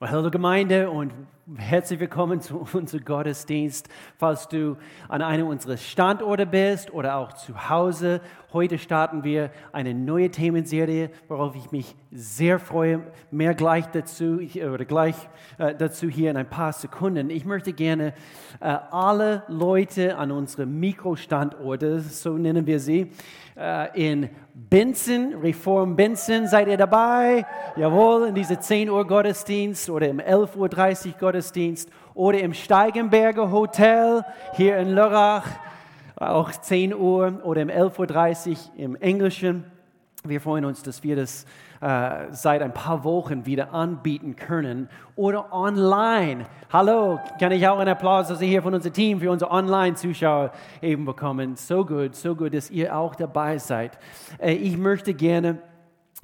Hallo Gemeinde und herzlich willkommen zu unserem Gottesdienst. Falls du an einem unserer Standorte bist oder auch zu Hause, heute starten wir eine neue Themenserie, worauf ich mich sehr freue. Mehr gleich dazu oder gleich äh, dazu hier in ein paar Sekunden. Ich möchte gerne äh, alle Leute an unsere Mikrostandorte, so nennen wir sie, äh, in Benson, Reform Benson, seid ihr dabei? Jawohl, in diese 10 Uhr Gottesdienst oder im 11.30 Uhr Gottesdienst oder im Steigenberger Hotel hier in Lörrach, auch 10 Uhr oder im 11.30 Uhr im Englischen. Wir freuen uns, dass wir das äh, seit ein paar Wochen wieder anbieten können oder online. Hallo, kann ich auch einen Applaus also hier von unserem Team für unsere Online-Zuschauer eben bekommen. So gut, so gut, dass ihr auch dabei seid. Äh, ich möchte gerne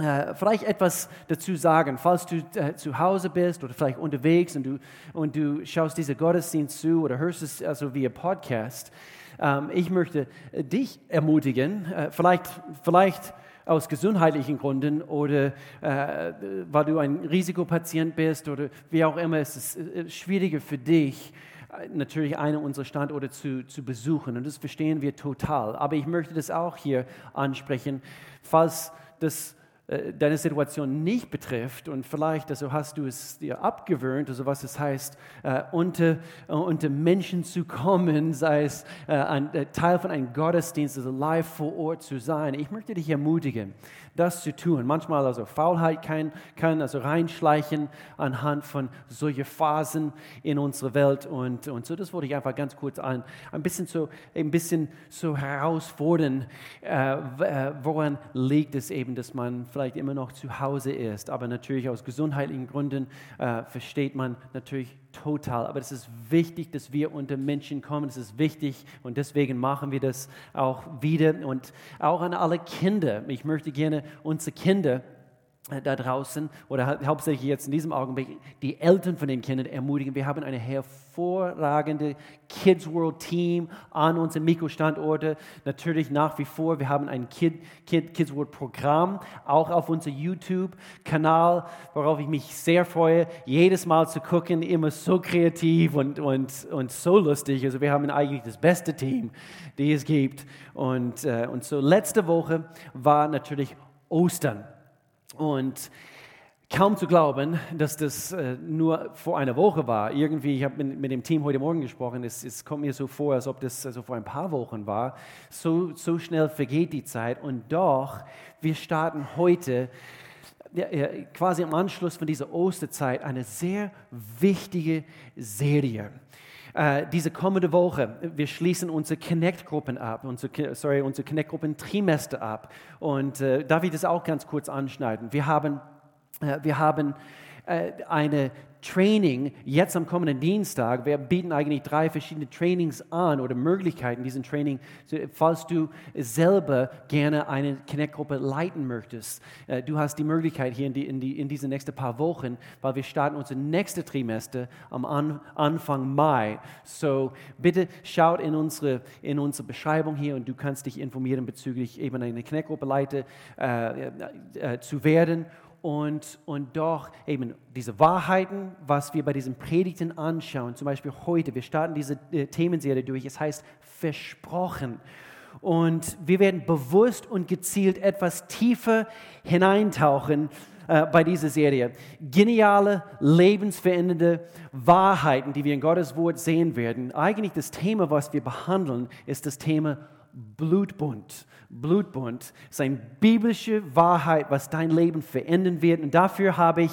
äh, vielleicht etwas dazu sagen, falls du äh, zu Hause bist oder vielleicht unterwegs und du, und du schaust diese Gottesdienst zu oder hörst es also via Podcast. Ähm, ich möchte dich ermutigen, äh, vielleicht, vielleicht aus gesundheitlichen Gründen oder äh, weil du ein Risikopatient bist oder wie auch immer, es ist äh, schwieriger für dich, äh, natürlich einen unserer Standorte zu, zu besuchen. Und das verstehen wir total. Aber ich möchte das auch hier ansprechen, falls das äh, deine Situation nicht betrifft und vielleicht also hast du es dir abgewöhnt, also was es heißt, äh, unter, äh, unter Menschen zu kommen, sei es äh, ein äh, Teil von einem Gottesdienst, also live vor Ort zu sein. Ich möchte dich ermutigen, das zu tun. Manchmal also Faulheit kann, kann also reinschleichen anhand von solchen Phasen in unserer Welt und, und so. Das wollte ich einfach ganz kurz an, ein bisschen so, ein bisschen so herausfordern, äh, äh, woran liegt es eben, dass man vielleicht immer noch zu Hause ist, aber natürlich aus gesundheitlichen Gründen äh, versteht man natürlich total. Aber es ist wichtig, dass wir unter Menschen kommen. Es ist wichtig und deswegen machen wir das auch wieder. Und auch an alle Kinder. Ich möchte gerne unsere Kinder da draußen oder hauptsächlich jetzt in diesem Augenblick die Eltern von den Kindern ermutigen. Wir haben eine hervorragende Kids World Team an unseren Mikrostandorten. Natürlich nach wie vor, wir haben ein Kid, Kid, Kids World Programm, auch auf unserem YouTube-Kanal, worauf ich mich sehr freue, jedes Mal zu gucken, immer so kreativ und, und, und so lustig. Also wir haben eigentlich das beste Team, die es gibt. Und, äh, und so letzte Woche war natürlich Ostern. Und kaum zu glauben, dass das äh, nur vor einer Woche war. Irgendwie, ich habe mit, mit, dem Team heute Morgen gesprochen, es, es, kommt mir so vor, als ob das also vor ein paar Wochen war. So, so schnell vergeht die Zeit und doch, wir starten heute quasi im Anschluss von dieser Osterzeit eine sehr wichtige Serie. Äh, diese kommende Woche, wir schließen unsere Connect-Gruppen ab, unsere, sorry, unsere Connect-Gruppen-Trimester ab. Und äh, darf ich das auch ganz kurz anschneiden? Wir haben, äh, wir haben äh, eine Training jetzt am kommenden Dienstag. Wir bieten eigentlich drei verschiedene Trainings an oder Möglichkeiten, diesen Training, falls du selber gerne eine Connect-Gruppe leiten möchtest. Äh, du hast die Möglichkeit hier in, die, in, die, in diese nächsten paar Wochen, weil wir starten unser nächstes Trimester am an, Anfang Mai. So bitte schaut in unsere, in unsere Beschreibung hier und du kannst dich informieren bezüglich eben eine Connect-Gruppe Leiter äh, äh, zu werden und, und doch eben diese Wahrheiten, was wir bei diesen Predigten anschauen, zum Beispiel heute, wir starten diese äh, Themenserie durch, es heißt versprochen. Und wir werden bewusst und gezielt etwas tiefer hineintauchen äh, bei dieser Serie. Geniale, lebensverändernde Wahrheiten, die wir in Gottes Wort sehen werden. Eigentlich das Thema, was wir behandeln, ist das Thema Blutbund. Blutbund ist eine biblische Wahrheit, was dein Leben verändern wird. Und dafür habe ich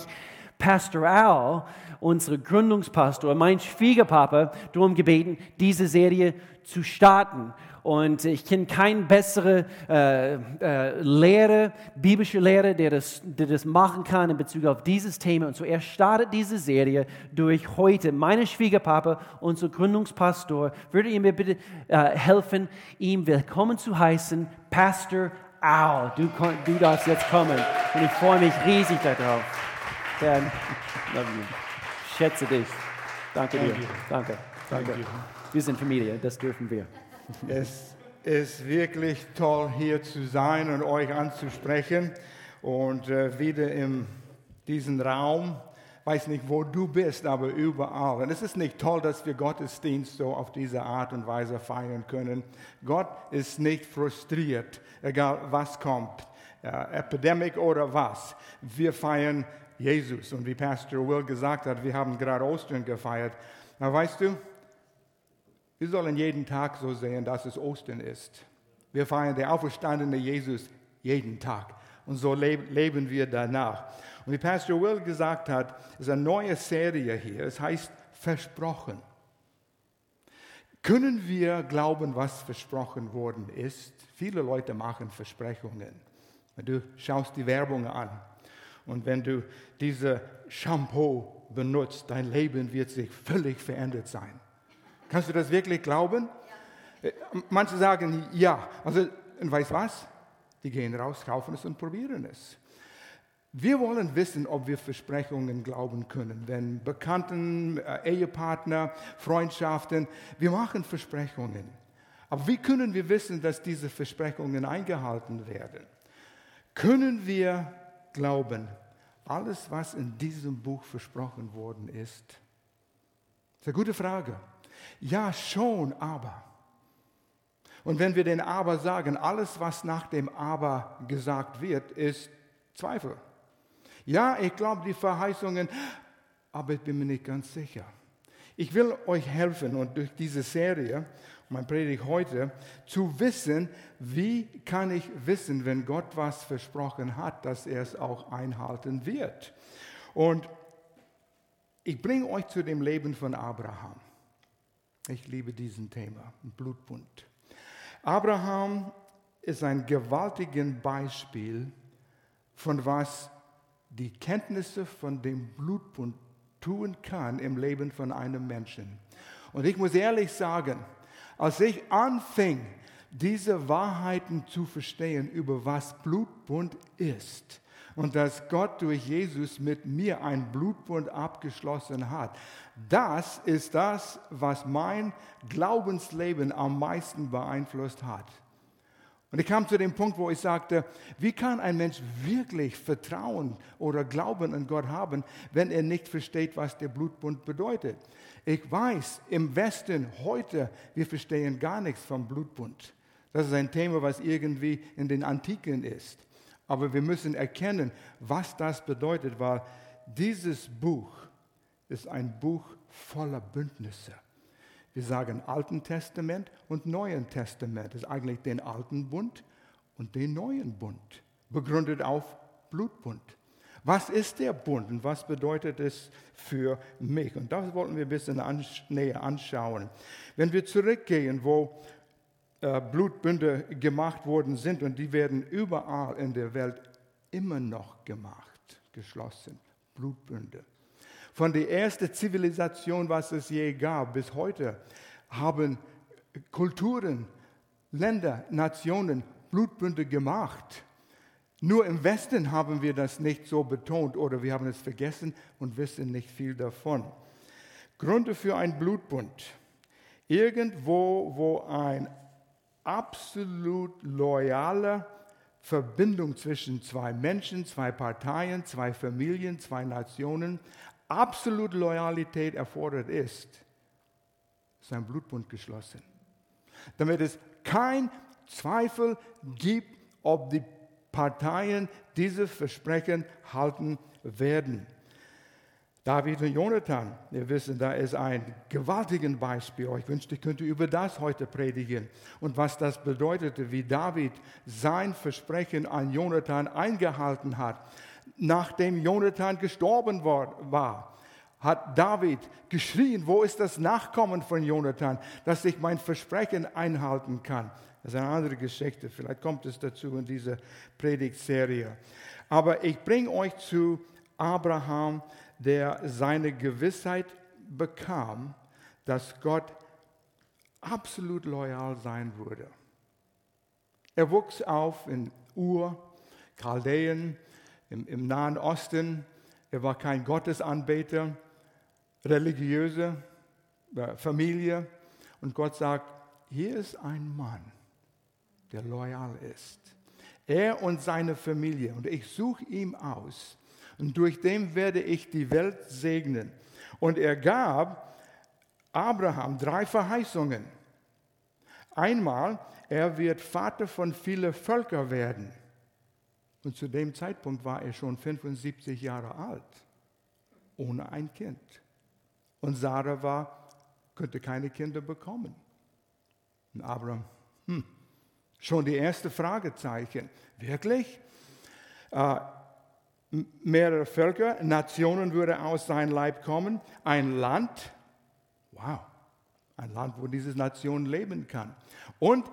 Pastor Al, unsere Gründungspastor, mein Schwiegerpapa, darum gebeten, diese Serie zu starten. Und ich kenne keinen besseren äh, äh, Lehrer, biblische Lehrer, der das, der das machen kann in Bezug auf dieses Thema. Und so er startet diese Serie durch heute. Meine Schwiegerpapa, unser Gründungspastor, würde ihr mir bitte äh, helfen, ihm willkommen zu heißen, Pastor Al. Du, du darfst jetzt kommen. Und ich freue mich riesig darauf. Dan, schätze dich. Danke dir. Danke. Danke. Wir sind Familie, das dürfen wir. Es ist wirklich toll, hier zu sein und euch anzusprechen und äh, wieder in diesem Raum weiß nicht, wo du bist, aber überall. Und es ist nicht toll, dass wir Gottesdienst so auf diese Art und Weise feiern können. Gott ist nicht frustriert, egal was kommt, äh, Epidemie oder was. Wir feiern Jesus. Und wie Pastor Will gesagt hat, wir haben gerade Ostern gefeiert. Na, weißt du, wir sollen jeden Tag so sehen, dass es Ostern ist. Wir feiern den auferstandenen Jesus jeden Tag. Und so leben wir danach. Und wie Pastor Will gesagt hat, ist eine neue Serie hier. Es heißt Versprochen. Können wir glauben, was versprochen worden ist? Viele Leute machen Versprechungen. Du schaust die Werbung an und wenn du diese Shampoo benutzt, dein Leben wird sich völlig verändert sein. Kannst du das wirklich glauben? Ja. Äh, manche sagen ja. Also, und weißt was? Die gehen raus, kaufen es und probieren es. Wir wollen wissen, ob wir Versprechungen glauben können. Wenn Bekannten, äh, Ehepartner, Freundschaften, wir machen Versprechungen. Aber wie können wir wissen, dass diese Versprechungen eingehalten werden? Können wir glauben, alles, was in diesem Buch versprochen worden ist? Das ist eine gute Frage. Ja, schon, aber. Und wenn wir den Aber sagen, alles, was nach dem Aber gesagt wird, ist Zweifel. Ja, ich glaube die Verheißungen, aber ich bin mir nicht ganz sicher. Ich will euch helfen und durch diese Serie, mein Predigt heute, zu wissen, wie kann ich wissen, wenn Gott was versprochen hat, dass er es auch einhalten wird. Und ich bringe euch zu dem Leben von Abraham. Ich liebe diesen Thema, Blutbund. Abraham ist ein gewaltiges Beispiel von was die Kenntnisse von dem Blutbund tun kann im Leben von einem Menschen. Und ich muss ehrlich sagen, als ich anfing, diese Wahrheiten zu verstehen, über was Blutbund ist und dass Gott durch Jesus mit mir ein Blutbund abgeschlossen hat, das ist das, was mein Glaubensleben am meisten beeinflusst hat. Und ich kam zu dem Punkt, wo ich sagte, wie kann ein Mensch wirklich Vertrauen oder Glauben an Gott haben, wenn er nicht versteht, was der Blutbund bedeutet? Ich weiß, im Westen heute, wir verstehen gar nichts vom Blutbund. Das ist ein Thema, was irgendwie in den Antiken ist. Aber wir müssen erkennen, was das bedeutet, weil dieses Buch ist ein Buch voller Bündnisse. Wir sagen Alten Testament und Neuen Testament. Das ist eigentlich den Alten Bund und den Neuen Bund, begründet auf Blutbund. Was ist der Bund und was bedeutet es für mich? Und das wollten wir ein bisschen näher anschauen. Wenn wir zurückgehen, wo äh, Blutbünde gemacht worden sind und die werden überall in der Welt immer noch gemacht, geschlossen, Blutbünde. Von der ersten Zivilisation, was es je gab, bis heute haben Kulturen, Länder, Nationen Blutbünde gemacht. Nur im Westen haben wir das nicht so betont oder wir haben es vergessen und wissen nicht viel davon. Gründe für einen Blutbund. Irgendwo, wo eine absolut loyale Verbindung zwischen zwei Menschen, zwei Parteien, zwei Familien, zwei Nationen, absolut Loyalität erfordert ist, ist ein Blutbund geschlossen. Damit es kein Zweifel gibt, ob die Parteien diese Versprechen halten werden. David und Jonathan, wir wissen, da ist ein gewaltiges Beispiel. Ich wünschte, ich könnte über das heute predigen und was das bedeutete, wie David sein Versprechen an Jonathan eingehalten hat nachdem Jonathan gestorben war, hat David geschrien, wo ist das Nachkommen von Jonathan, dass ich mein Versprechen einhalten kann. Das ist eine andere Geschichte, vielleicht kommt es dazu in dieser Predigtserie. Aber ich bringe euch zu Abraham, der seine Gewissheit bekam, dass Gott absolut loyal sein würde. Er wuchs auf in Ur, Chaldeen, im, im Nahen Osten. Er war kein Gottesanbeter, religiöse äh, Familie. Und Gott sagt, hier ist ein Mann, der loyal ist. Er und seine Familie. Und ich suche ihn aus. Und durch den werde ich die Welt segnen. Und er gab Abraham drei Verheißungen. Einmal, er wird Vater von vielen Völkern werden. Und zu dem Zeitpunkt war er schon 75 Jahre alt, ohne ein Kind. Und Sarah war, könnte keine Kinder bekommen. Und Abraham, hm, schon die erste Fragezeichen. Wirklich? Mehrere Völker, Nationen würde aus seinem Leib kommen, ein Land, wow, ein Land, wo diese Nation leben kann. Und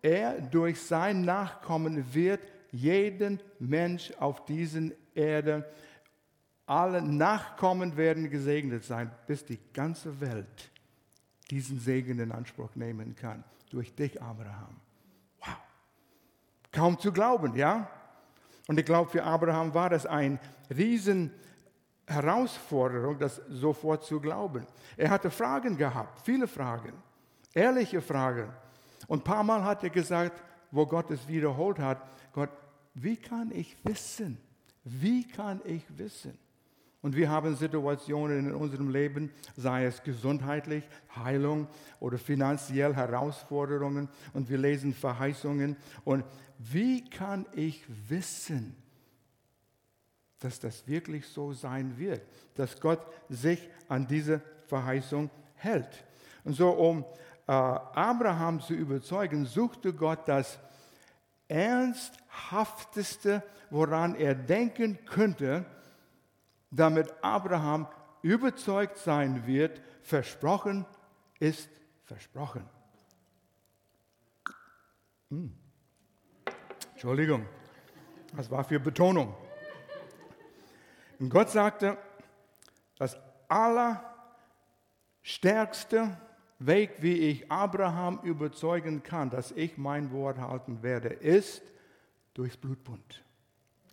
er durch sein Nachkommen wird jeden Mensch auf diesen Erde, alle Nachkommen werden gesegnet sein, bis die ganze Welt diesen Segen in Anspruch nehmen kann. Durch dich, Abraham. Wow. Kaum zu glauben, ja? Und ich glaube, für Abraham war das eine riesen Herausforderung, das sofort zu glauben. Er hatte Fragen gehabt, viele Fragen, ehrliche Fragen. Und ein paar Mal hat er gesagt, wo Gott es wiederholt hat, Gott, wie kann ich wissen? Wie kann ich wissen? Und wir haben Situationen in unserem Leben, sei es gesundheitlich, Heilung oder finanziell Herausforderungen und wir lesen Verheißungen. Und wie kann ich wissen, dass das wirklich so sein wird, dass Gott sich an diese Verheißung hält? Und so, um äh, Abraham zu überzeugen, suchte Gott das Ernsthafteste, woran er denken könnte, damit Abraham überzeugt sein wird, versprochen ist versprochen. Hm. Entschuldigung, das war für Betonung. Und Gott sagte, das allerstärkste Weg, wie ich Abraham überzeugen kann, dass ich mein Wort halten werde, ist durchs Blutbund.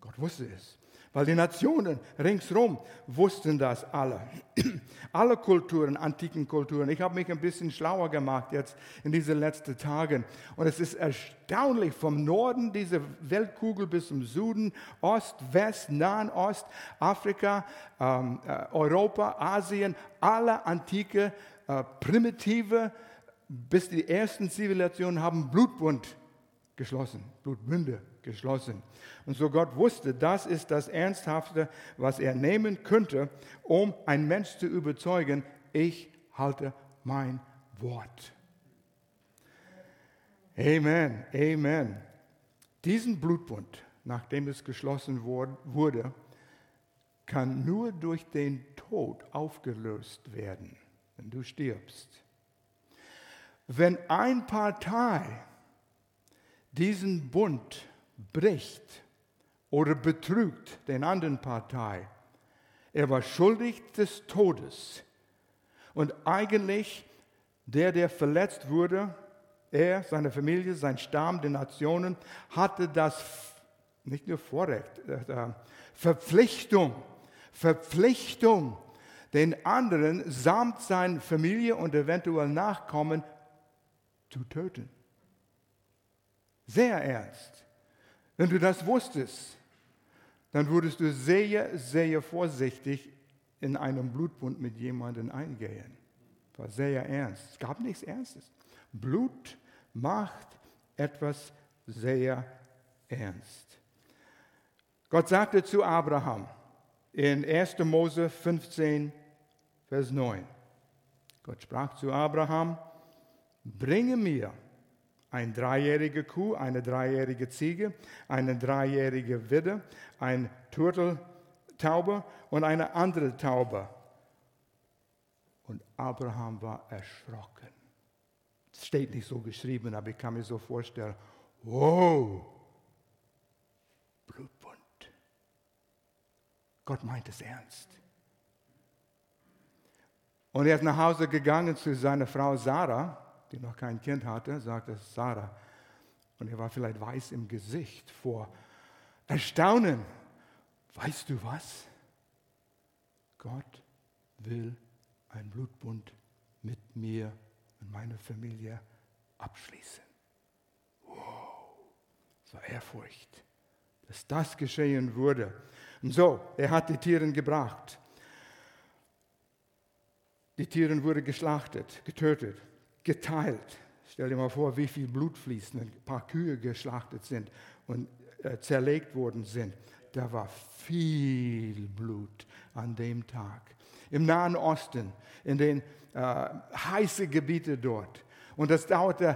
Gott wusste es. Weil die Nationen ringsherum wussten das alle. alle Kulturen, antiken Kulturen. Ich habe mich ein bisschen schlauer gemacht jetzt in diesen letzten Tagen. Und es ist erstaunlich, vom Norden dieser Weltkugel bis zum Süden, Ost, West, Nahen Ost, Afrika, ähm, äh, Europa, Asien, alle antike, äh, primitive, bis die ersten Zivilisationen haben Blutbund geschlossen, Blutbünde geschlossen. Und so Gott wusste, das ist das Ernsthafte, was er nehmen könnte, um einen Mensch zu überzeugen, ich halte mein Wort. Amen, Amen. Diesen Blutbund, nachdem es geschlossen wurde, kann nur durch den Tod aufgelöst werden, wenn du stirbst. Wenn eine Partei diesen Bund bricht oder betrügt den anderen Partei. Er war schuldig des Todes. Und eigentlich der, der verletzt wurde, er, seine Familie, sein Stamm, die Nationen, hatte das nicht nur Vorrecht, äh, Verpflichtung, Verpflichtung, den anderen samt seiner Familie und eventuell Nachkommen zu töten. Sehr ernst. Wenn du das wusstest, dann würdest du sehr, sehr vorsichtig in einem Blutbund mit jemandem eingehen. Das war sehr ernst. Es gab nichts Ernstes. Blut macht etwas sehr ernst. Gott sagte zu Abraham in 1. Mose 15, Vers 9. Gott sprach zu Abraham, bringe mir eine dreijährige Kuh, eine dreijährige Ziege, eine dreijährige Widde, ein Turteltaube und eine andere Taube. Und Abraham war erschrocken. Es steht nicht so geschrieben, aber ich kann mir so vorstellen, wow, Blutbund. Gott meint es ernst. Und er ist nach Hause gegangen zu seiner Frau Sarah die noch kein Kind hatte, sagte Sarah. Und er war vielleicht weiß im Gesicht vor Erstaunen. Weißt du was? Gott will ein Blutbund mit mir und meiner Familie abschließen. Wow, war Ehrfurcht. dass das geschehen würde. Und so, er hat die Tiere gebracht. Die Tiere wurden geschlachtet, getötet, geteilt. Stell dir mal vor, wie viel Blut fließt, ein paar Kühe geschlachtet sind und äh, zerlegt worden sind. Da war viel Blut an dem Tag. Im Nahen Osten, in den äh, heißen Gebieten dort. Und das dauerte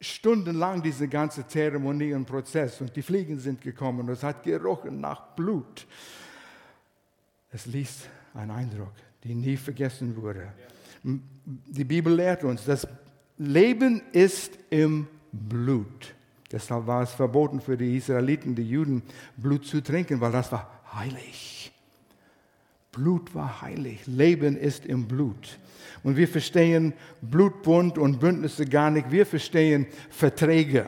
stundenlang, diese ganze Zeremonie und Prozess. Und die Fliegen sind gekommen und es hat gerochen nach Blut. Es ließ einen Eindruck, der nie vergessen wurde. Die Bibel lehrt uns, das Leben ist im Blut. Deshalb war es verboten für die Israeliten, die Juden, Blut zu trinken, weil das war heilig. Blut war heilig. Leben ist im Blut. Und wir verstehen Blutbund und Bündnisse gar nicht. Wir verstehen Verträge.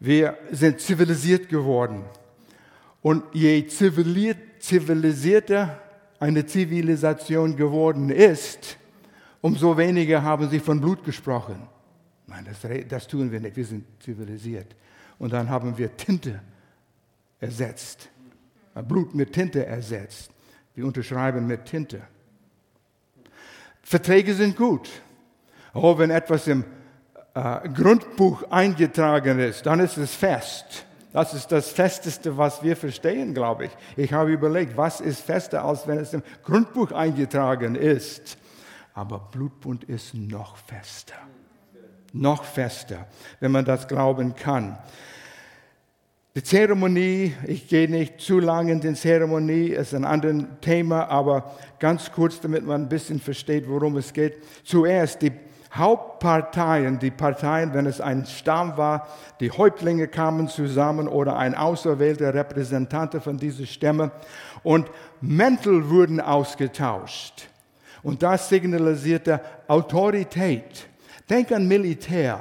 Wir sind zivilisiert geworden. Und je zivilisierter eine Zivilisation geworden ist, umso weniger haben sie von Blut gesprochen. Nein, das, das tun wir nicht. Wir sind zivilisiert. Und dann haben wir Tinte ersetzt. Blut mit Tinte ersetzt. Wir unterschreiben mit Tinte. Verträge sind gut. Oh, wenn etwas im äh, Grundbuch eingetragen ist, dann ist es fest. Das ist das Festeste, was wir verstehen, glaube ich. Ich habe überlegt, was ist fester, als wenn es im Grundbuch eingetragen ist. Aber Blutbund ist noch fester. Noch fester, wenn man das glauben kann. Die Zeremonie, ich gehe nicht zu lange in die Zeremonie, ist ein anderes Thema, aber ganz kurz, damit man ein bisschen versteht, worum es geht. Zuerst die Hauptparteien, die Parteien, wenn es ein Stamm war, die Häuptlinge kamen zusammen oder ein auserwählter Repräsentant von diesen Stämmen und Mäntel wurden ausgetauscht. Und das signalisierte Autorität. Denk an Militär.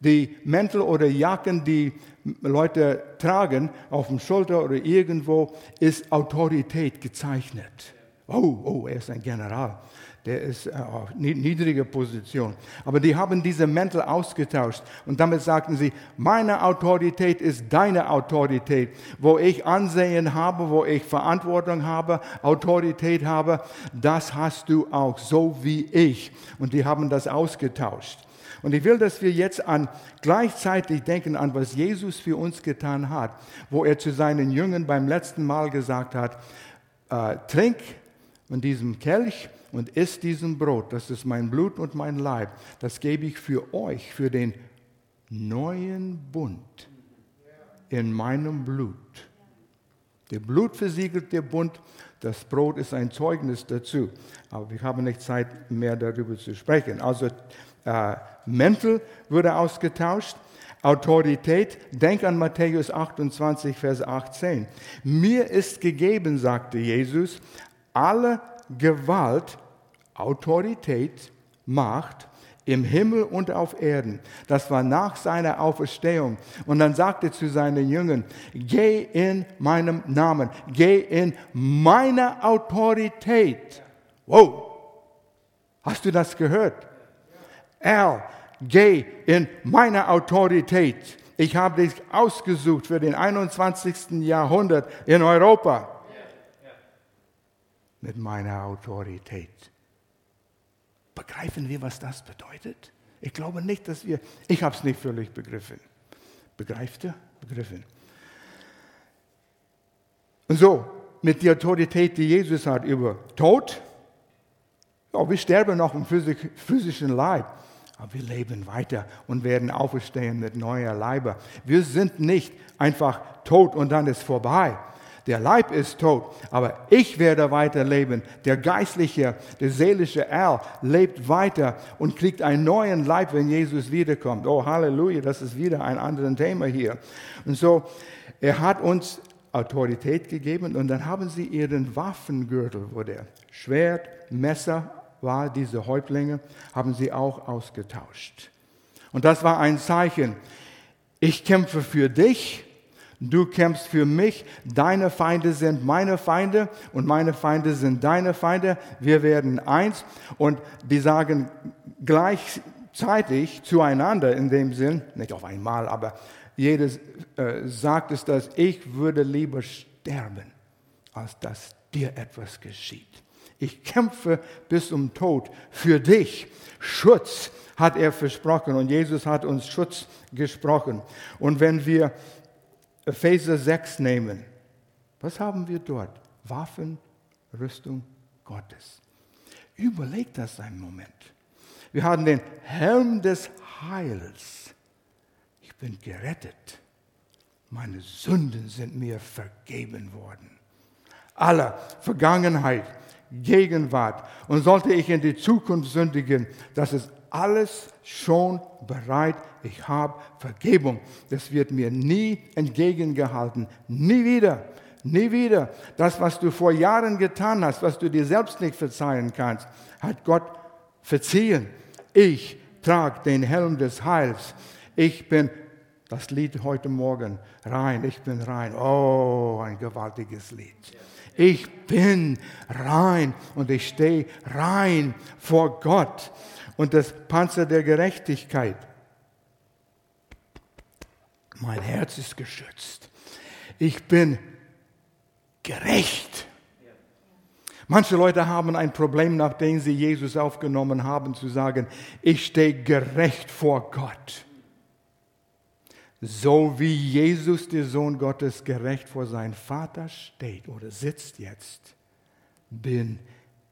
Die Mäntel oder Jacken, die Leute tragen auf dem Schulter oder irgendwo, ist Autorität gezeichnet. Oh, oh, er ist ein General. Der ist äh, auf niedriger Position. Aber die haben diese Mäntel ausgetauscht und damit sagten sie, meine Autorität ist deine Autorität. Wo ich Ansehen habe, wo ich Verantwortung habe, Autorität habe, das hast du auch, so wie ich. Und die haben das ausgetauscht. Und ich will, dass wir jetzt an gleichzeitig denken an, was Jesus für uns getan hat, wo er zu seinen Jüngern beim letzten Mal gesagt hat, äh, trink von diesem Kelch und isst diesem Brot, das ist mein Blut und mein Leib, das gebe ich für euch, für den neuen Bund in meinem Blut. Der Blut versiegelt der Bund, das Brot ist ein Zeugnis dazu. Aber wir haben nicht Zeit mehr darüber zu sprechen. Also äh, Mäntel wurde ausgetauscht. Autorität, denk an Matthäus 28, Vers 18. Mir ist gegeben, sagte Jesus, alle Gewalt, Autorität, Macht im Himmel und auf Erden. Das war nach seiner Auferstehung. Und dann sagte er zu seinen Jüngern, geh in meinem Namen, geh in meine Autorität. Wow, hast du das gehört? Er, geh in meine Autorität. Ich habe dich ausgesucht für den 21. Jahrhundert in Europa. Mit meiner Autorität. Begreifen wir, was das bedeutet? Ich glaube nicht, dass wir, ich habe es nicht völlig begriffen. Begreift ihr? Begriffen. Und so, mit der Autorität, die Jesus hat über Tod, ja, wir sterben noch im physischen Leib. Aber wir leben weiter und werden auferstehen mit neuer Leiber. Wir sind nicht einfach tot und dann ist vorbei. Der Leib ist tot, aber ich werde weiterleben. Der geistliche, der seelische Erl lebt weiter und kriegt einen neuen Leib, wenn Jesus wiederkommt. Oh, Halleluja, das ist wieder ein anderes Thema hier. Und so, er hat uns Autorität gegeben und dann haben sie ihren Waffengürtel, wo der Schwert, Messer, war, diese Häuptlinge, haben sie auch ausgetauscht. Und das war ein Zeichen. Ich kämpfe für dich, du kämpfst für mich, deine Feinde sind meine Feinde und meine Feinde sind deine Feinde. Wir werden eins. Und die sagen gleichzeitig zueinander in dem Sinn, nicht auf einmal, aber jedes äh, sagt es das, ich würde lieber sterben, als dass dir etwas geschieht. Ich kämpfe bis zum Tod für dich. Schutz hat er versprochen und Jesus hat uns Schutz gesprochen. Und wenn wir Epheser 6 nehmen, was haben wir dort? Waffenrüstung Gottes. Überleg das einen Moment. Wir haben den Helm des Heils. Ich bin gerettet. Meine Sünden sind mir vergeben worden. Aller Vergangenheit, Gegenwart. Und sollte ich in die Zukunft sündigen, das ist alles schon bereit. Ich habe Vergebung. Das wird mir nie entgegengehalten. Nie wieder. Nie wieder. Das, was du vor Jahren getan hast, was du dir selbst nicht verzeihen kannst, hat Gott verziehen. Ich trage den Helm des Heils. Ich bin, das Lied heute Morgen, rein. Ich bin rein. Oh, ein gewaltiges Lied. Ich bin rein und ich stehe rein vor Gott. Und das Panzer der Gerechtigkeit. Mein Herz ist geschützt. Ich bin gerecht. Manche Leute haben ein Problem, nachdem sie Jesus aufgenommen haben, zu sagen, ich stehe gerecht vor Gott. So wie Jesus, der Sohn Gottes, gerecht vor seinem Vater steht oder sitzt jetzt, bin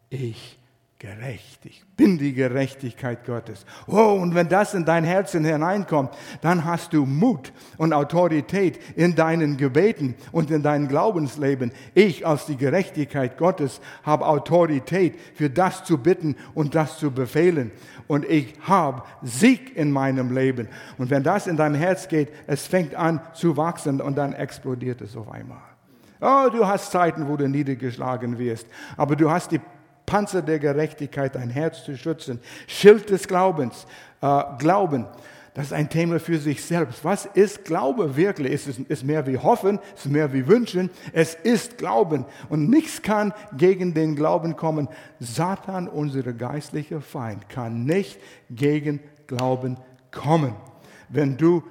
ich gerecht. Ich bin die Gerechtigkeit Gottes. Oh, und wenn das in dein Herzen hineinkommt, dann hast du Mut und Autorität in deinen Gebeten und in deinem Glaubensleben. Ich als die Gerechtigkeit Gottes habe Autorität für das zu bitten und das zu befehlen. Und ich habe Sieg in meinem Leben. Und wenn das in dein Herz geht, es fängt an zu wachsen und dann explodiert es auf einmal. Oh, du hast Zeiten, wo du niedergeschlagen wirst, aber du hast die Panzer der Gerechtigkeit, dein Herz zu schützen. Schild des Glaubens, äh, Glauben. Das ist ein Thema für sich selbst. Was ist Glaube wirklich? Ist es ist mehr wie Hoffen, ist mehr wie Wünschen. Es ist Glauben. Und nichts kann gegen den Glauben kommen. Satan, unser geistlicher Feind, kann nicht gegen Glauben kommen. Wenn du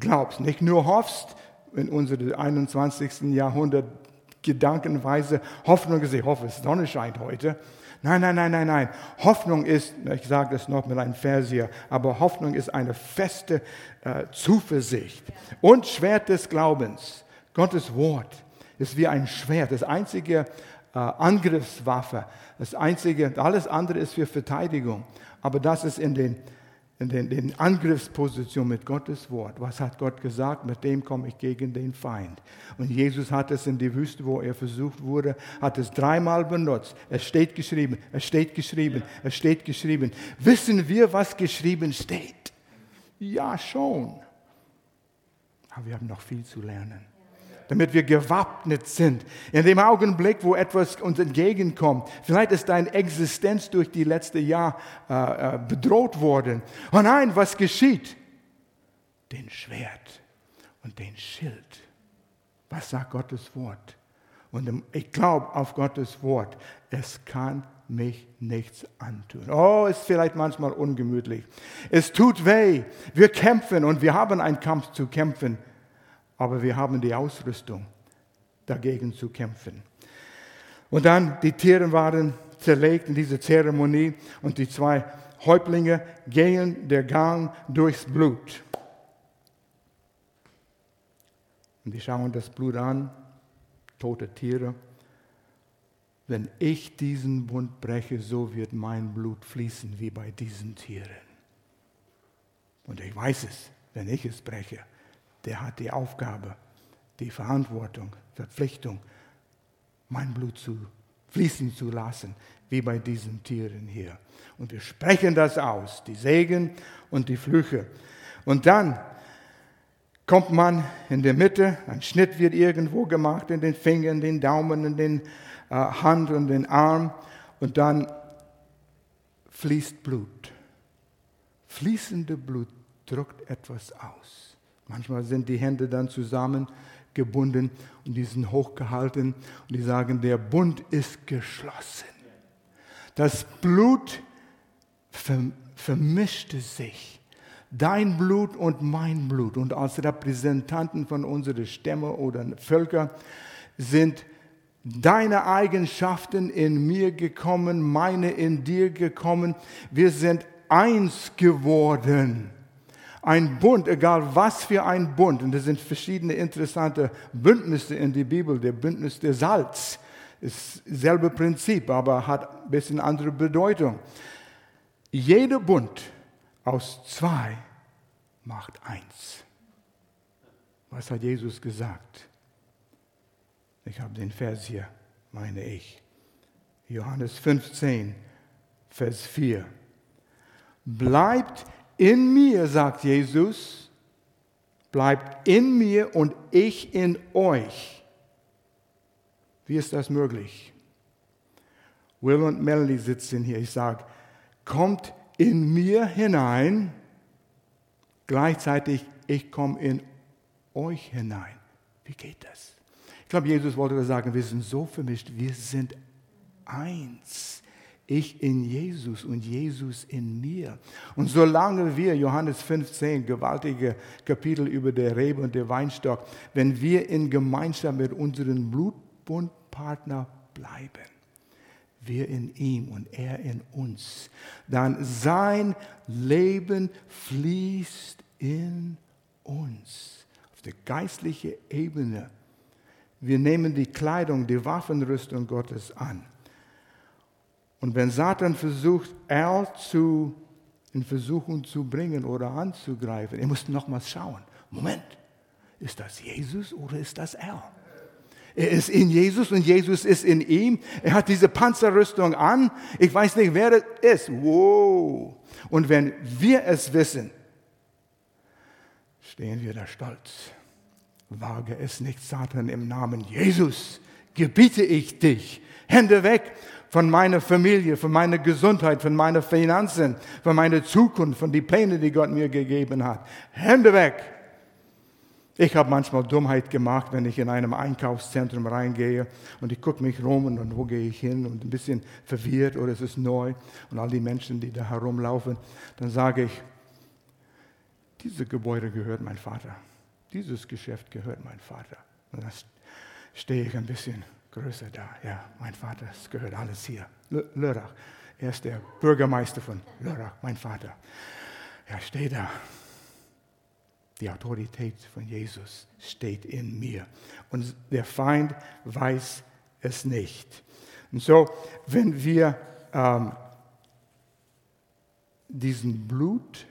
glaubst, nicht nur hoffst, in unserem 21. Jahrhundert Gedankenweise Hoffnung ist, ich hoffe, es Sonne scheint heute. Nein, nein, nein, nein, nein. Hoffnung ist, ich sage das noch mit einem Vers hier, aber Hoffnung ist eine feste äh, Zuversicht und Schwert des Glaubens. Gottes Wort ist wie ein Schwert, das einzige äh, Angriffswaffe, das einzige, alles andere ist für Verteidigung. Aber das ist in den in den Angriffsposition mit Gottes Wort. Was hat Gott gesagt? Mit dem komme ich gegen den Feind. Und Jesus hat es in die Wüste, wo er versucht wurde, hat es dreimal benutzt. Es steht geschrieben, es steht geschrieben, es steht geschrieben. Wissen wir, was geschrieben steht? Ja, schon. Aber wir haben noch viel zu lernen damit wir gewappnet sind. In dem Augenblick, wo etwas uns entgegenkommt, vielleicht ist deine Existenz durch die letzten Jahr äh, äh, bedroht worden. Oh nein, was geschieht? Den Schwert und den Schild. Was sagt Gottes Wort? Und ich glaube auf Gottes Wort. Es kann mich nichts antun. Oh, ist vielleicht manchmal ungemütlich. Es tut weh. Wir kämpfen und wir haben einen Kampf zu kämpfen aber wir haben die Ausrüstung, dagegen zu kämpfen. Und dann, die Tiere waren zerlegt in dieser Zeremonie und die zwei Häuptlinge gehen der Gang durchs Blut. Und die schauen das Blut an, tote Tiere. Wenn ich diesen Bund breche, so wird mein Blut fließen wie bei diesen Tieren. Und ich weiß es, wenn ich es breche der hat die Aufgabe, die Verantwortung, Verpflichtung, mein Blut zu fließen zu lassen, wie bei diesen Tieren hier. Und wir sprechen das aus, die Segen und die Flüche. Und dann kommt man in der Mitte, ein Schnitt wird irgendwo gemacht in den Fingern, den Daumen, in den äh, Hand und den Arm und dann fließt Blut. Fließende Blut drückt etwas aus. Manchmal sind die Hände dann zusammengebunden und die sind hochgehalten und die sagen, der Bund ist geschlossen. Das Blut vermischte sich dein Blut und mein Blut. Und als Repräsentanten von unseren Stämmen oder Völkern sind deine Eigenschaften in mir gekommen, meine in dir gekommen. Wir sind eins geworden. Ein Bund, egal was für ein Bund. Und es sind verschiedene interessante Bündnisse in der Bibel. Der Bündnis der Salz ist dasselbe Prinzip, aber hat ein bisschen andere Bedeutung. Jeder Bund aus zwei macht eins. Was hat Jesus gesagt? Ich habe den Vers hier, meine ich. Johannes 15, Vers 4. Bleibt in mir, sagt Jesus, bleibt in mir und ich in euch. Wie ist das möglich? Will und Melanie sitzen hier. Ich sage, kommt in mir hinein, gleichzeitig ich komme in euch hinein. Wie geht das? Ich glaube, Jesus wollte sagen, wir sind so vermischt, wir sind eins. Ich in Jesus und Jesus in mir. Und solange wir, Johannes 15, gewaltige Kapitel über der Rebe und der Weinstock, wenn wir in Gemeinschaft mit unserem Blutbundpartner bleiben, wir in ihm und er in uns, dann sein Leben fließt in uns. Auf der geistlichen Ebene. Wir nehmen die Kleidung, die Waffenrüstung Gottes an. Und wenn Satan versucht, er zu in Versuchung zu bringen oder anzugreifen, er muss nochmals schauen. Moment, ist das Jesus oder ist das er? Er ist in Jesus und Jesus ist in ihm. Er hat diese Panzerrüstung an. Ich weiß nicht, wer es ist. Wow. Und wenn wir es wissen, stehen wir da stolz. Wage es nicht, Satan, im Namen Jesus gebiete ich dich. Hände weg von meiner Familie, von meiner Gesundheit, von meinen Finanzen, von meiner Zukunft, von den Plänen, die Gott mir gegeben hat. Hände weg. Ich habe manchmal Dummheit gemacht, wenn ich in einem Einkaufszentrum reingehe und ich gucke mich rum und dann wo gehe ich hin und ein bisschen verwirrt oder es ist neu und all die Menschen, die da herumlaufen, dann sage ich, dieses Gebäude gehört mein Vater, dieses Geschäft gehört mein Vater. Und dann stehe ich ein bisschen größer da. Ja, mein Vater, es gehört alles hier. Lörrach, er ist der Bürgermeister von Lörrach, mein Vater. Ja, stehe da. Die Autorität von Jesus steht in mir. Und der Feind weiß es nicht. Und so, wenn wir ähm, diesen Blut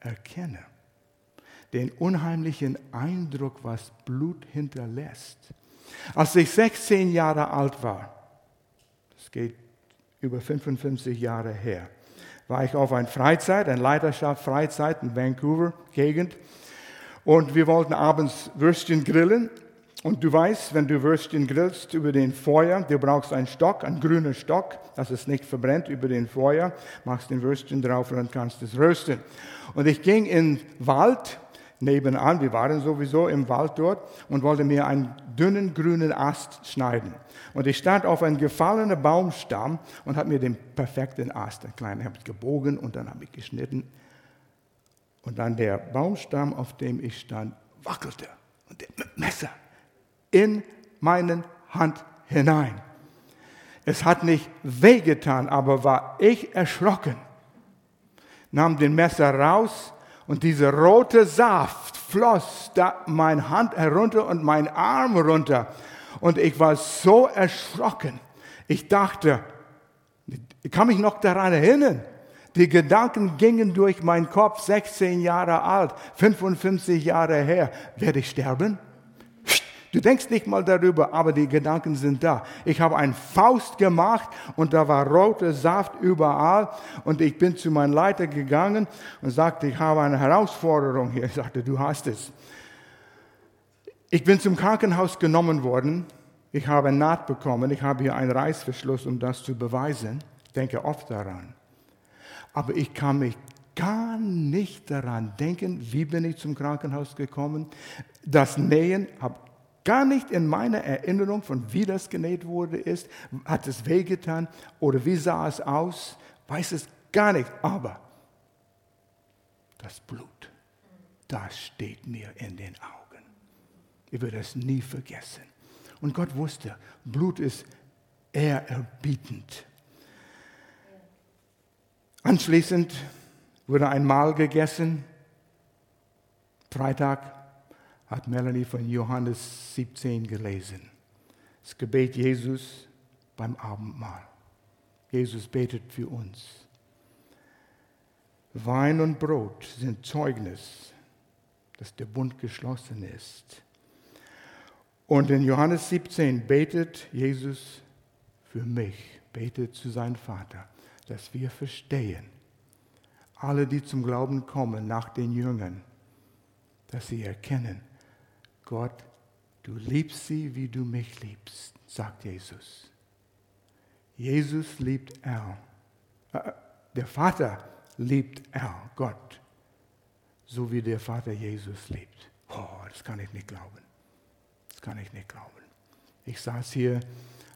erkennen, den unheimlichen Eindruck, was Blut hinterlässt. Als ich 16 Jahre alt war, das geht über 55 Jahre her, war ich auf einer Freizeit, eine Leiterschaft Freizeit in Vancouver Gegend und wir wollten abends Würstchen grillen. Und du weißt, wenn du Würstchen grillst über den Feuer, du brauchst einen Stock, einen grünen Stock, dass es nicht verbrennt über den Feuer, machst den Würstchen drauf und dann kannst du es rösten. Und ich ging in den Wald nebenan, wir waren sowieso im Wald dort und wollte mir einen dünnen grünen Ast schneiden. Und ich stand auf einem gefallenen Baumstamm und habe mir den perfekten Ast, einen kleinen, habe ich gebogen und dann habe ich geschnitten und dann der Baumstamm, auf dem ich stand, wackelte und der Messer in meine Hand hinein. Es hat nicht wehgetan, aber war ich erschrocken. Nahm den Messer raus und dieser rote Saft floss da meine Hand herunter und mein Arm runter. Und ich war so erschrocken. Ich dachte, ich kann mich noch daran erinnern, die Gedanken gingen durch meinen Kopf, 16 Jahre alt, 55 Jahre her. Werde ich sterben? Du denkst nicht mal darüber, aber die Gedanken sind da. Ich habe eine Faust gemacht und da war roter Saft überall. Und ich bin zu meinem Leiter gegangen und sagte, ich habe eine Herausforderung hier. Ich sagte, du hast es. Ich bin zum Krankenhaus genommen worden. Ich habe Naht bekommen. Ich habe hier einen Reißverschluss, um das zu beweisen. Ich denke oft daran. Aber ich kann mich gar nicht daran denken, wie bin ich zum Krankenhaus gekommen. Das Nähen habe gar nicht in meiner Erinnerung von wie das genäht wurde ist. Hat es wehgetan oder wie sah es aus? Weiß es gar nicht. Aber das Blut. Das steht mir in den Augen. Ich würde es nie vergessen. Und Gott wusste, Blut ist ehrerbietend. Anschließend wurde ein Mahl gegessen. Freitag hat Melanie von Johannes 17 gelesen. Das Gebet Jesus beim Abendmahl. Jesus betet für uns. Wein und Brot sind Zeugnis, dass der Bund geschlossen ist. Und in Johannes 17 betet Jesus für mich, betet zu seinem Vater, dass wir verstehen, alle, die zum Glauben kommen nach den Jüngern, dass sie erkennen, Gott, du liebst sie, wie du mich liebst, sagt Jesus. Jesus liebt er. Äh, der Vater liebt er, Gott, so wie der Vater Jesus liebt. Oh, das kann ich nicht glauben. Das kann ich nicht glauben. Ich saß hier,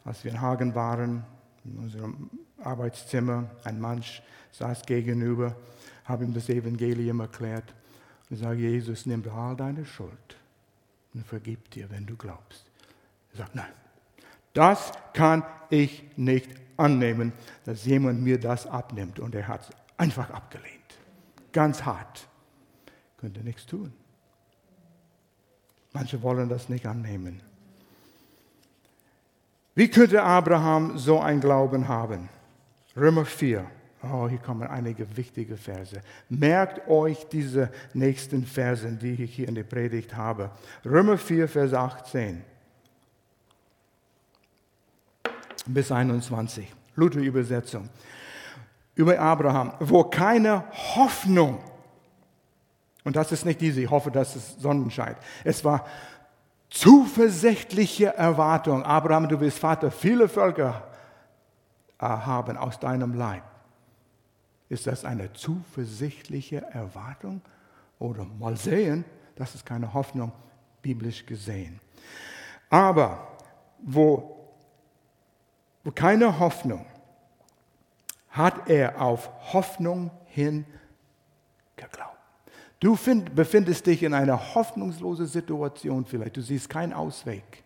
als wir in Hagen waren, in unserem Arbeitszimmer. Ein Mann saß gegenüber, habe ihm das Evangelium erklärt und sage, Jesus nimmt all deine Schuld und vergibt dir, wenn du glaubst. Er sagt, nein, das kann ich nicht annehmen, dass jemand mir das abnimmt. Und er hat es einfach abgelehnt. Ganz hart. Könnte nichts tun. Manche wollen das nicht annehmen. Wie könnte Abraham so ein Glauben haben? Römer 4. Oh, hier kommen einige wichtige Verse. Merkt euch diese nächsten Versen, die ich hier in der Predigt habe. Römer 4, Vers 18 bis 21. Luther-Übersetzung. Über Abraham, wo keine Hoffnung, und das ist nicht diese, ich hoffe, dass es Sonnenschein, es war zuversichtliche Erwartung. Abraham, du wirst Vater viele Völker äh, haben aus deinem Leib. Ist das eine zuversichtliche Erwartung? Oder mal sehen, das ist keine Hoffnung, biblisch gesehen. Aber wo, wo keine Hoffnung, hat er auf Hoffnung hin geglaubt. Du find, befindest dich in einer hoffnungslosen Situation vielleicht. Du siehst keinen Ausweg.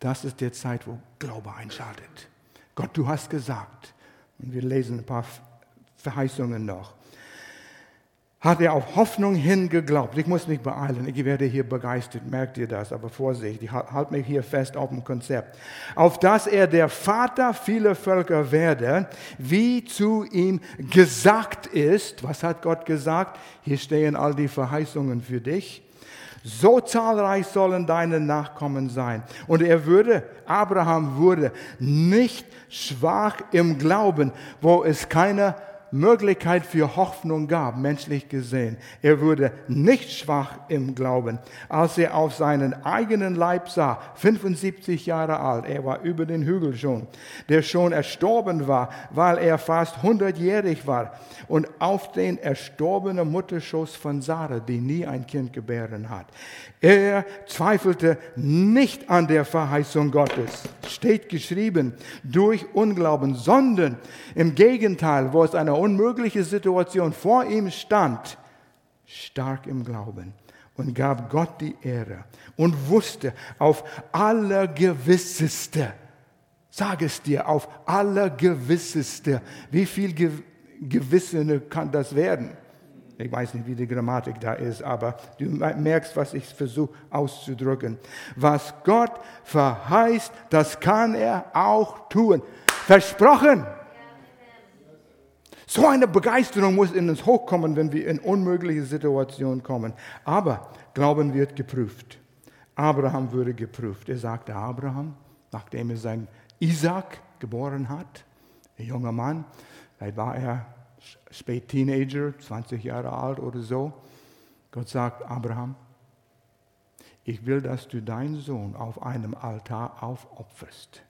Das ist die Zeit, wo Glaube einschaltet. Gott, du hast gesagt, und wir lesen ein paar Verheißungen noch, hat er auf Hoffnung hin geglaubt. Ich muss mich beeilen, ich werde hier begeistert, merkt ihr das, aber Vorsicht, ich halte mich hier fest auf dem Konzept. Auf dass er der Vater vieler Völker werde, wie zu ihm gesagt ist. Was hat Gott gesagt? Hier stehen all die Verheißungen für dich. So zahlreich sollen deine Nachkommen sein. Und er würde, Abraham wurde nicht schwach im Glauben, wo es keine Möglichkeit für Hoffnung gab, menschlich gesehen. Er wurde nicht schwach im Glauben, als er auf seinen eigenen Leib sah, 75 Jahre alt, er war über den Hügel schon, der schon erstorben war, weil er fast 100-jährig war und auf den erstorbenen Mutterschoß von Sarah, die nie ein Kind gebären hat. Er zweifelte nicht an der Verheißung Gottes, steht geschrieben, durch Unglauben, sondern im Gegenteil, wo es eine unmögliche Situation vor ihm stand, stark im Glauben und gab Gott die Ehre und wusste auf allergewisseste, sag es dir, auf allergewisseste, wie viel Gewissene kann das werden? Ich weiß nicht, wie die Grammatik da ist, aber du merkst, was ich versuche auszudrücken. Was Gott verheißt, das kann er auch tun. Versprochen. So eine Begeisterung muss in uns hochkommen, wenn wir in unmögliche Situationen kommen. Aber Glauben wird geprüft. Abraham wurde geprüft. Er sagte Abraham, nachdem er seinen Isaac geboren hat, ein junger Mann, vielleicht war er spät Teenager, 20 Jahre alt oder so. Gott sagt, Abraham, ich will, dass du deinen Sohn auf einem Altar aufopferst.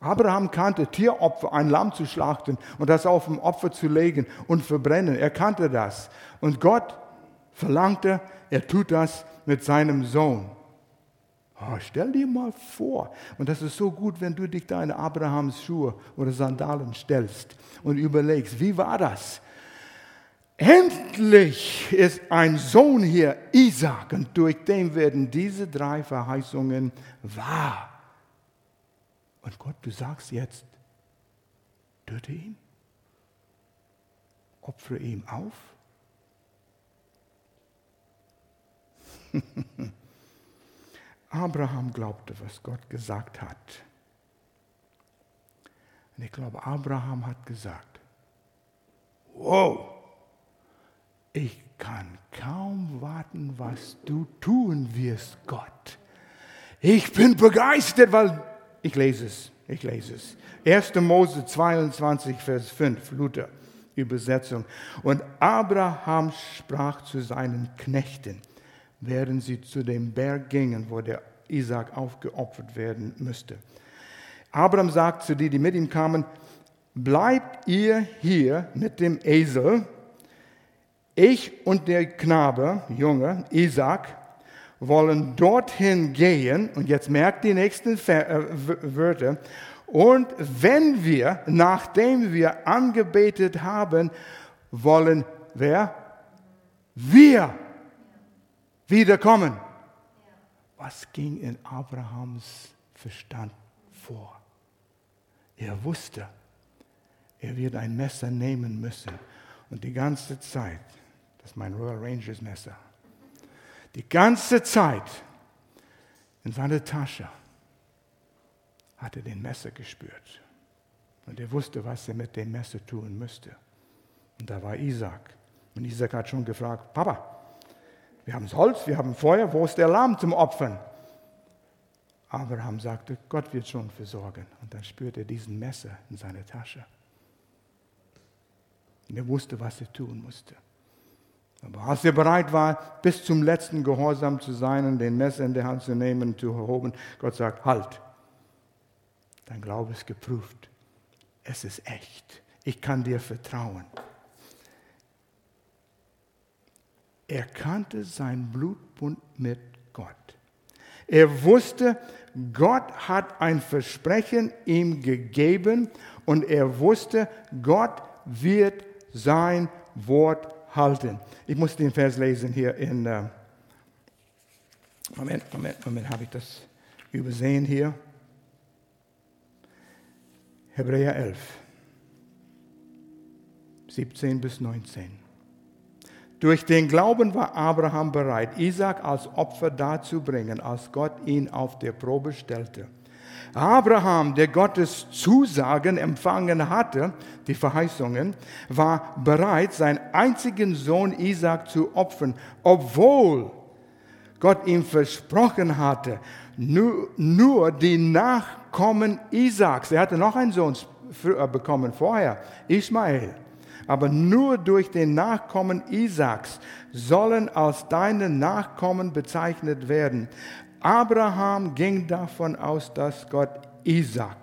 Abraham kannte Tieropfer, ein Lamm zu schlachten und das auf dem Opfer zu legen und verbrennen. Er kannte das. Und Gott verlangte, er tut das mit seinem Sohn. Oh, stell dir mal vor, und das ist so gut, wenn du dich da in Abrahams Schuhe oder Sandalen stellst und überlegst, wie war das? endlich ist ein Sohn hier, Isaac, und durch den werden diese drei Verheißungen wahr. Und Gott, du sagst jetzt, töte ihn, opfere ihm auf. Abraham glaubte, was Gott gesagt hat. Und ich glaube, Abraham hat gesagt, wow, ich kann kaum warten, was du tun wirst, Gott. Ich bin begeistert, weil ich lese es, ich lese es. 1. Mose 22, Vers 5, Luther, Übersetzung. Und Abraham sprach zu seinen Knechten, während sie zu dem Berg gingen, wo der Isaac aufgeopfert werden müsste. Abraham sagt zu denen, die mit ihm kamen, bleibt ihr hier mit dem Esel, ich und der Knabe, Junge, Isaac, wollen dorthin gehen, und jetzt merkt die nächsten äh, Wörter, und wenn wir, nachdem wir angebetet haben, wollen wer? Wir wiederkommen. Was ging in Abrahams Verstand vor? Er wusste, er wird ein Messer nehmen müssen. Und die ganze Zeit, das ist mein Royal Rangers Messer, die ganze Zeit in seiner Tasche hat er den Messer gespürt. Und er wusste, was er mit dem Messer tun müsste. Und da war Isaac. Und Isaac hat schon gefragt, Papa, wir haben Holz, wir haben Feuer, wo ist der Lamm zum Opfern? Abraham sagte, Gott wird schon versorgen. Und dann spürte er diesen Messer in seiner Tasche. Und er wusste, was er tun musste. Aber als er bereit war, bis zum letzten Gehorsam zu sein und den Messer in die Hand zu nehmen zu erhoben, Gott sagt, halt. Dein Glaube ist geprüft. Es ist echt. Ich kann dir vertrauen. Er kannte sein Blutbund mit Gott. Er wusste, Gott hat ein Versprechen ihm gegeben und er wusste, Gott wird sein Wort halten. Ich muss den Vers lesen hier in. Uh, Moment, Moment, Moment, habe ich das übersehen hier? Hebräer 11, 17 bis 19. Durch den Glauben war Abraham bereit, Isaac als Opfer darzubringen, als Gott ihn auf der Probe stellte. Abraham, der Gottes Zusagen empfangen hatte, die Verheißungen, war bereit, seinen einzigen Sohn Isaac zu opfern, obwohl Gott ihm versprochen hatte, nur, nur die Nachkommen Isaaks, er hatte noch einen Sohn äh, bekommen vorher, Ismael, aber nur durch den Nachkommen Isaaks sollen als deine Nachkommen bezeichnet werden. Abraham ging davon aus, dass Gott Isaac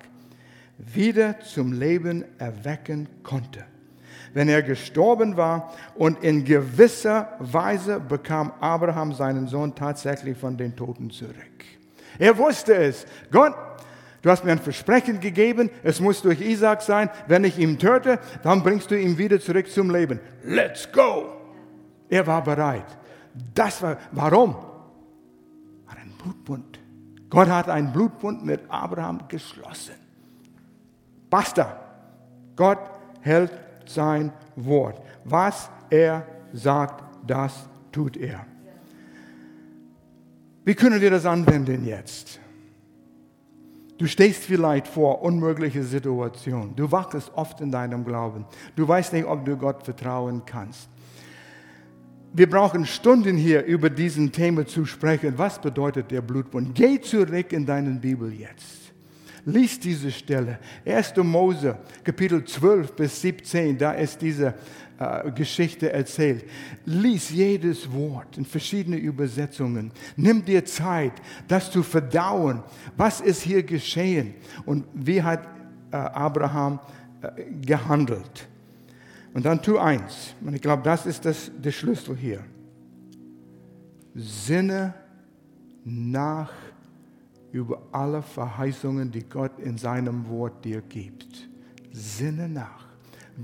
wieder zum Leben erwecken konnte. Wenn er gestorben war und in gewisser Weise bekam Abraham seinen Sohn tatsächlich von den Toten zurück. Er wusste es. Gott, du hast mir ein Versprechen gegeben, es muss durch Isaac sein. Wenn ich ihn töte, dann bringst du ihn wieder zurück zum Leben. Let's go! Er war bereit. Das war, warum? Blutbund. Gott hat einen Blutbund mit Abraham geschlossen. Basta. Gott hält sein Wort. Was er sagt, das tut er. Wie können wir das anwenden jetzt? Du stehst vielleicht vor unmögliche Situationen. Du wachst oft in deinem Glauben. Du weißt nicht, ob du Gott vertrauen kannst wir brauchen Stunden hier über diesen Thema zu sprechen. Was bedeutet der Blutbund? Geh zurück in deinen Bibel jetzt. Lies diese Stelle. 1. Mose, Kapitel 12 bis 17, da ist diese äh, Geschichte erzählt. Lies jedes Wort in verschiedenen Übersetzungen. Nimm dir Zeit, das zu verdauen. Was ist hier geschehen? Und wie hat äh, Abraham äh, gehandelt? Und dann tu eins. Und ich glaube, das ist das, der Schlüssel hier. Sinne nach über alle Verheißungen, die Gott in seinem Wort dir gibt. Sinne nach.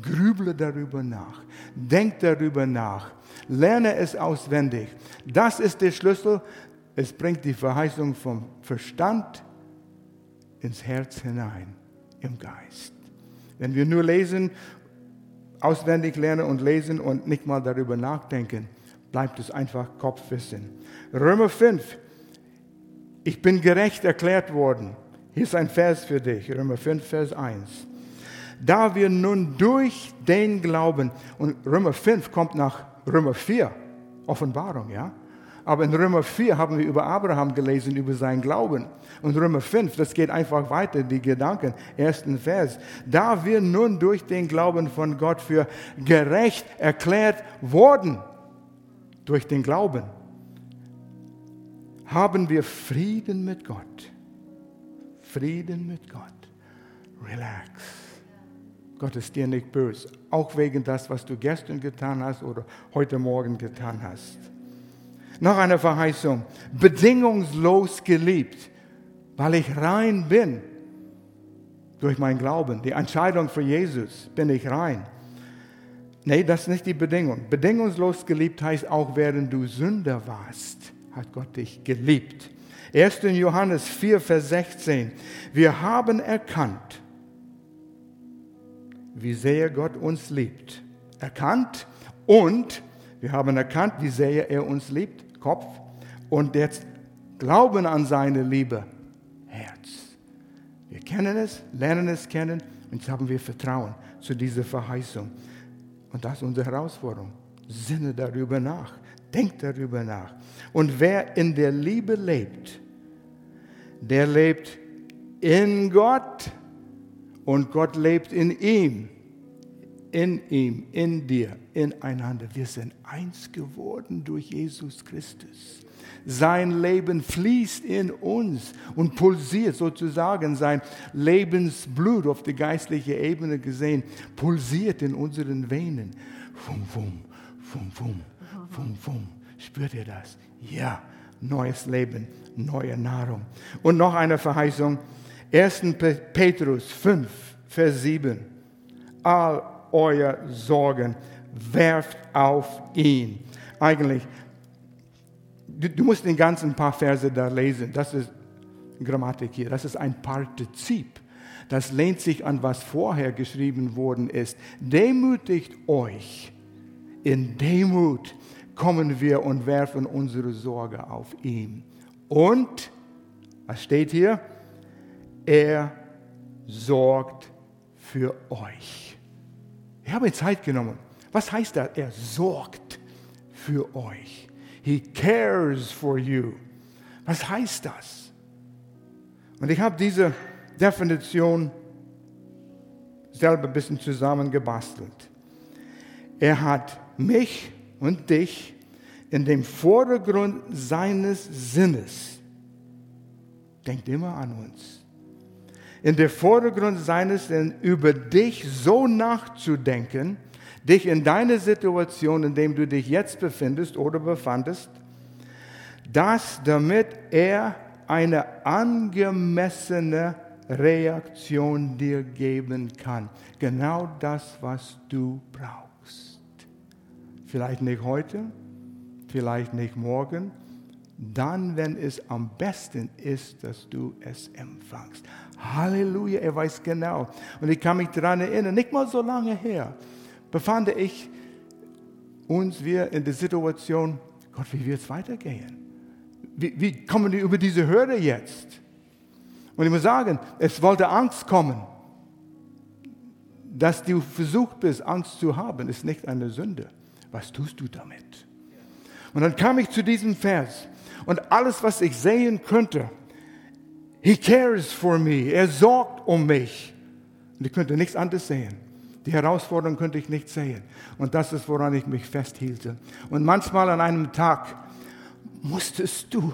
Grüble darüber nach. Denk darüber nach. Lerne es auswendig. Das ist der Schlüssel. Es bringt die Verheißung vom Verstand ins Herz hinein, im Geist. Wenn wir nur lesen, auswendig lernen und lesen und nicht mal darüber nachdenken, bleibt es einfach Kopfwissen. Römer 5. Ich bin gerecht erklärt worden. Hier ist ein Vers für dich, Römer 5, Vers 1. Da wir nun durch den Glauben, und Römer 5 kommt nach Römer 4, Offenbarung, ja? Aber in Römer 4 haben wir über Abraham gelesen, über seinen Glauben. Und Römer 5, das geht einfach weiter, die Gedanken. Ersten Vers. Da wir nun durch den Glauben von Gott für gerecht erklärt wurden, durch den Glauben, haben wir Frieden mit Gott. Frieden mit Gott. Relax. Gott ist dir nicht böse, auch wegen das, was du gestern getan hast oder heute Morgen getan hast. Noch eine Verheißung. Bedingungslos geliebt, weil ich rein bin durch mein Glauben. Die Entscheidung für Jesus bin ich rein. Nee, das ist nicht die Bedingung. Bedingungslos geliebt heißt auch, während du Sünder warst, hat Gott dich geliebt. 1. Johannes 4, Vers 16. Wir haben erkannt, wie sehr Gott uns liebt. Erkannt und wir haben erkannt, wie sehr er uns liebt, Kopf, und jetzt glauben an seine Liebe, Herz. Wir kennen es, lernen es kennen und jetzt haben wir Vertrauen zu dieser Verheißung. Und das ist unsere Herausforderung. Sinne darüber nach, denk darüber nach. Und wer in der Liebe lebt, der lebt in Gott und Gott lebt in ihm in ihm, in dir, ineinander. Wir sind eins geworden durch Jesus Christus. Sein Leben fließt in uns und pulsiert sozusagen, sein Lebensblut auf der geistlichen Ebene gesehen, pulsiert in unseren Venen. Fum, fum, fum, fum, fum, fum. Spürt ihr das? Ja, neues Leben, neue Nahrung. Und noch eine Verheißung. 1. Petrus 5, Vers 7. All euer Sorgen, werft auf ihn. Eigentlich, du, du musst den ganzen paar Verse da lesen. Das ist Grammatik hier. Das ist ein Partizip. Das lehnt sich an, was vorher geschrieben worden ist. Demütigt euch. In Demut kommen wir und werfen unsere Sorge auf ihn. Und, was steht hier? Er sorgt für euch. Ich habe Zeit genommen. Was heißt das? Er sorgt für euch. He cares for you. Was heißt das? Und ich habe diese Definition selber ein bisschen zusammengebastelt. Er hat mich und dich in dem Vordergrund seines Sinnes. Denkt immer an uns in der Vordergrund seines Sinns über dich so nachzudenken, dich in deine Situation, in der du dich jetzt befindest oder befandest, dass damit er eine angemessene Reaktion dir geben kann. Genau das, was du brauchst. Vielleicht nicht heute, vielleicht nicht morgen, dann, wenn es am besten ist, dass du es empfangst. Halleluja, er weiß genau. Und ich kann mich daran erinnern, nicht mal so lange her, befand ich uns wir in der Situation, Gott, wie wird es weitergehen? Wie, wie kommen wir über diese Hürde jetzt? Und ich muss sagen, es wollte Angst kommen. Dass du versucht bist, Angst zu haben, ist nicht eine Sünde. Was tust du damit? Und dann kam ich zu diesem Vers und alles, was ich sehen könnte, He cares for me. Er sorgt um mich. Und ich könnte nichts anderes sehen. Die Herausforderung könnte ich nicht sehen. Und das ist, woran ich mich festhielte. Und manchmal an einem Tag musstest du,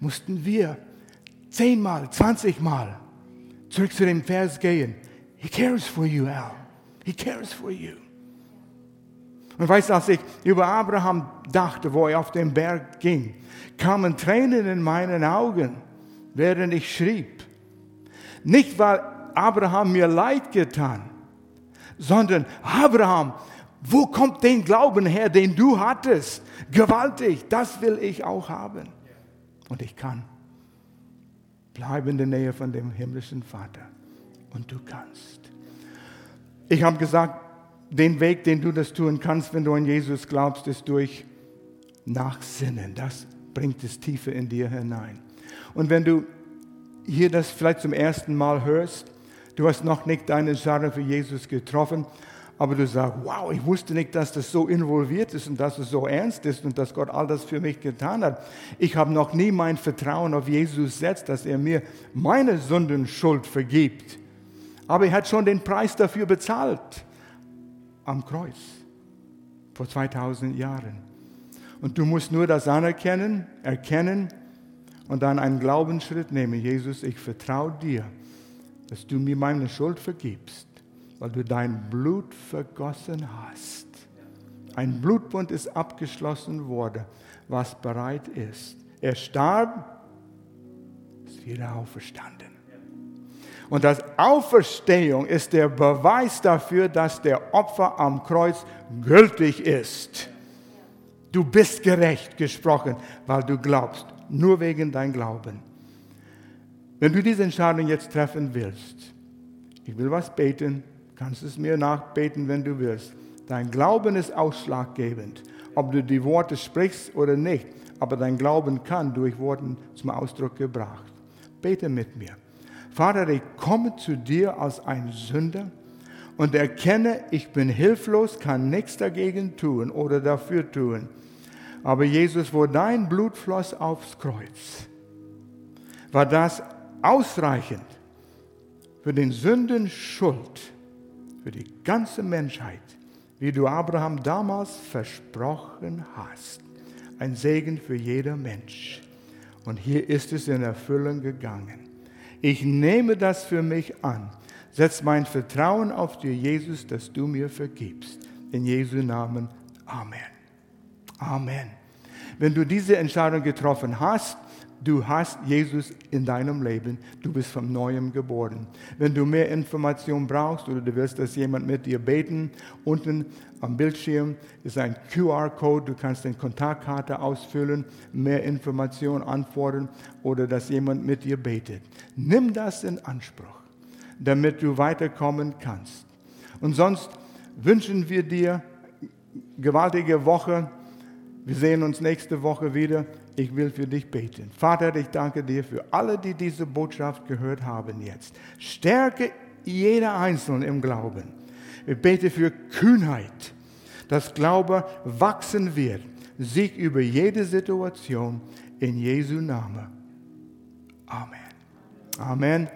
mussten wir zehnmal, zwanzigmal zurück zu dem Vers gehen. He cares for you, Al. He cares for you. Und weißt du, als ich über Abraham dachte, wo er auf den Berg ging, kamen Tränen in meinen Augen während ich schrieb. Nicht, weil Abraham mir leid getan, sondern Abraham Wo kommt den Glauben her, den du hattest? Gewaltig, das will ich auch haben. Und ich kann. Bleib in der Nähe von dem himmlischen Vater. Und du kannst. Ich habe gesagt, den Weg, den du das tun kannst, wenn du an Jesus glaubst, ist durch Nachsinnen. Das bringt es tiefer in dir hinein. Und wenn du hier das vielleicht zum ersten Mal hörst, du hast noch nicht deine Entscheidung für Jesus getroffen, aber du sagst, wow, ich wusste nicht, dass das so involviert ist und dass es so ernst ist und dass Gott all das für mich getan hat. Ich habe noch nie mein Vertrauen auf Jesus gesetzt, dass er mir meine Sündenschuld vergibt. Aber er hat schon den Preis dafür bezahlt am Kreuz vor 2000 Jahren. Und du musst nur das anerkennen, erkennen und dann einen Glaubensschritt nehmen. Jesus, ich vertraue dir, dass du mir meine Schuld vergibst, weil du dein Blut vergossen hast. Ein Blutbund ist abgeschlossen worden, was bereit ist. Er starb, ist wieder auferstanden. Und das Auferstehung ist der Beweis dafür, dass der Opfer am Kreuz gültig ist. Du bist gerecht gesprochen, weil du glaubst, nur wegen dein Glauben. Wenn du diese Entscheidung jetzt treffen willst, ich will was beten, kannst es mir nachbeten, wenn du willst. Dein Glauben ist ausschlaggebend, ob du die Worte sprichst oder nicht, aber dein Glauben kann durch Worten zum Ausdruck gebracht. Bete mit mir. Vater, ich komme zu dir als ein Sünder und erkenne, ich bin hilflos, kann nichts dagegen tun oder dafür tun. Aber Jesus, wo dein Blut floss aufs Kreuz, war das ausreichend für den Sünden Schuld, für die ganze Menschheit, wie du Abraham damals versprochen hast. Ein Segen für jeder Mensch. Und hier ist es in Erfüllung gegangen. Ich nehme das für mich an. Setz mein Vertrauen auf dir, Jesus, dass du mir vergibst. In Jesu Namen. Amen. Amen. Wenn du diese Entscheidung getroffen hast, du hast Jesus in deinem Leben, du bist von neuem geboren. Wenn du mehr Informationen brauchst oder du willst, dass jemand mit dir beten, unten am Bildschirm ist ein QR-Code, du kannst eine Kontaktkarte ausfüllen, mehr Informationen antworten oder dass jemand mit dir betet. Nimm das in Anspruch, damit du weiterkommen kannst. Und sonst wünschen wir dir gewaltige Woche. Wir sehen uns nächste Woche wieder. Ich will für dich beten. Vater, ich danke dir für alle, die diese Botschaft gehört haben jetzt. Stärke jeder Einzelne im Glauben. Ich bete für Kühnheit, dass Glaube wachsen wird. Sieg über jede Situation in Jesu Namen. Amen. Amen.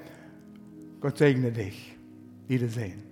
Gott segne dich. Wiedersehen.